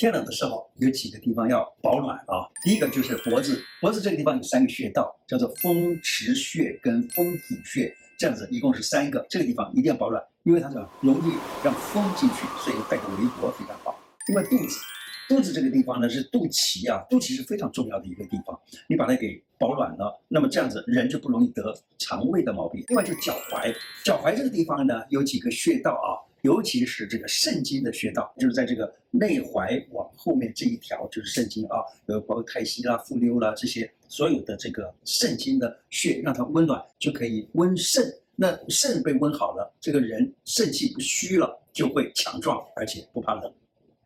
天冷的时候有几个地方要保暖啊。第一个就是脖子，脖子这个地方有三个穴道，叫做风池穴跟风府穴，这样子一共是三个。这个地方一定要保暖，因为它是容易让风进去，所以带个围脖非常好。另外肚子。肚子这个地方呢是肚脐啊，肚脐是非常重要的一个地方，你把它给保暖了，那么这样子人就不容易得肠胃的毛病。另外就脚踝，脚踝这个地方呢有几个穴道啊，尤其是这个肾经的穴道，就是在这个内踝往后面这一条就是肾经啊，呃包括太溪啦、复溜啦这些所有的这个肾经的穴，让它温暖就可以温肾。那肾被温好了，这个人肾气不虚了，就会强壮而且不怕冷。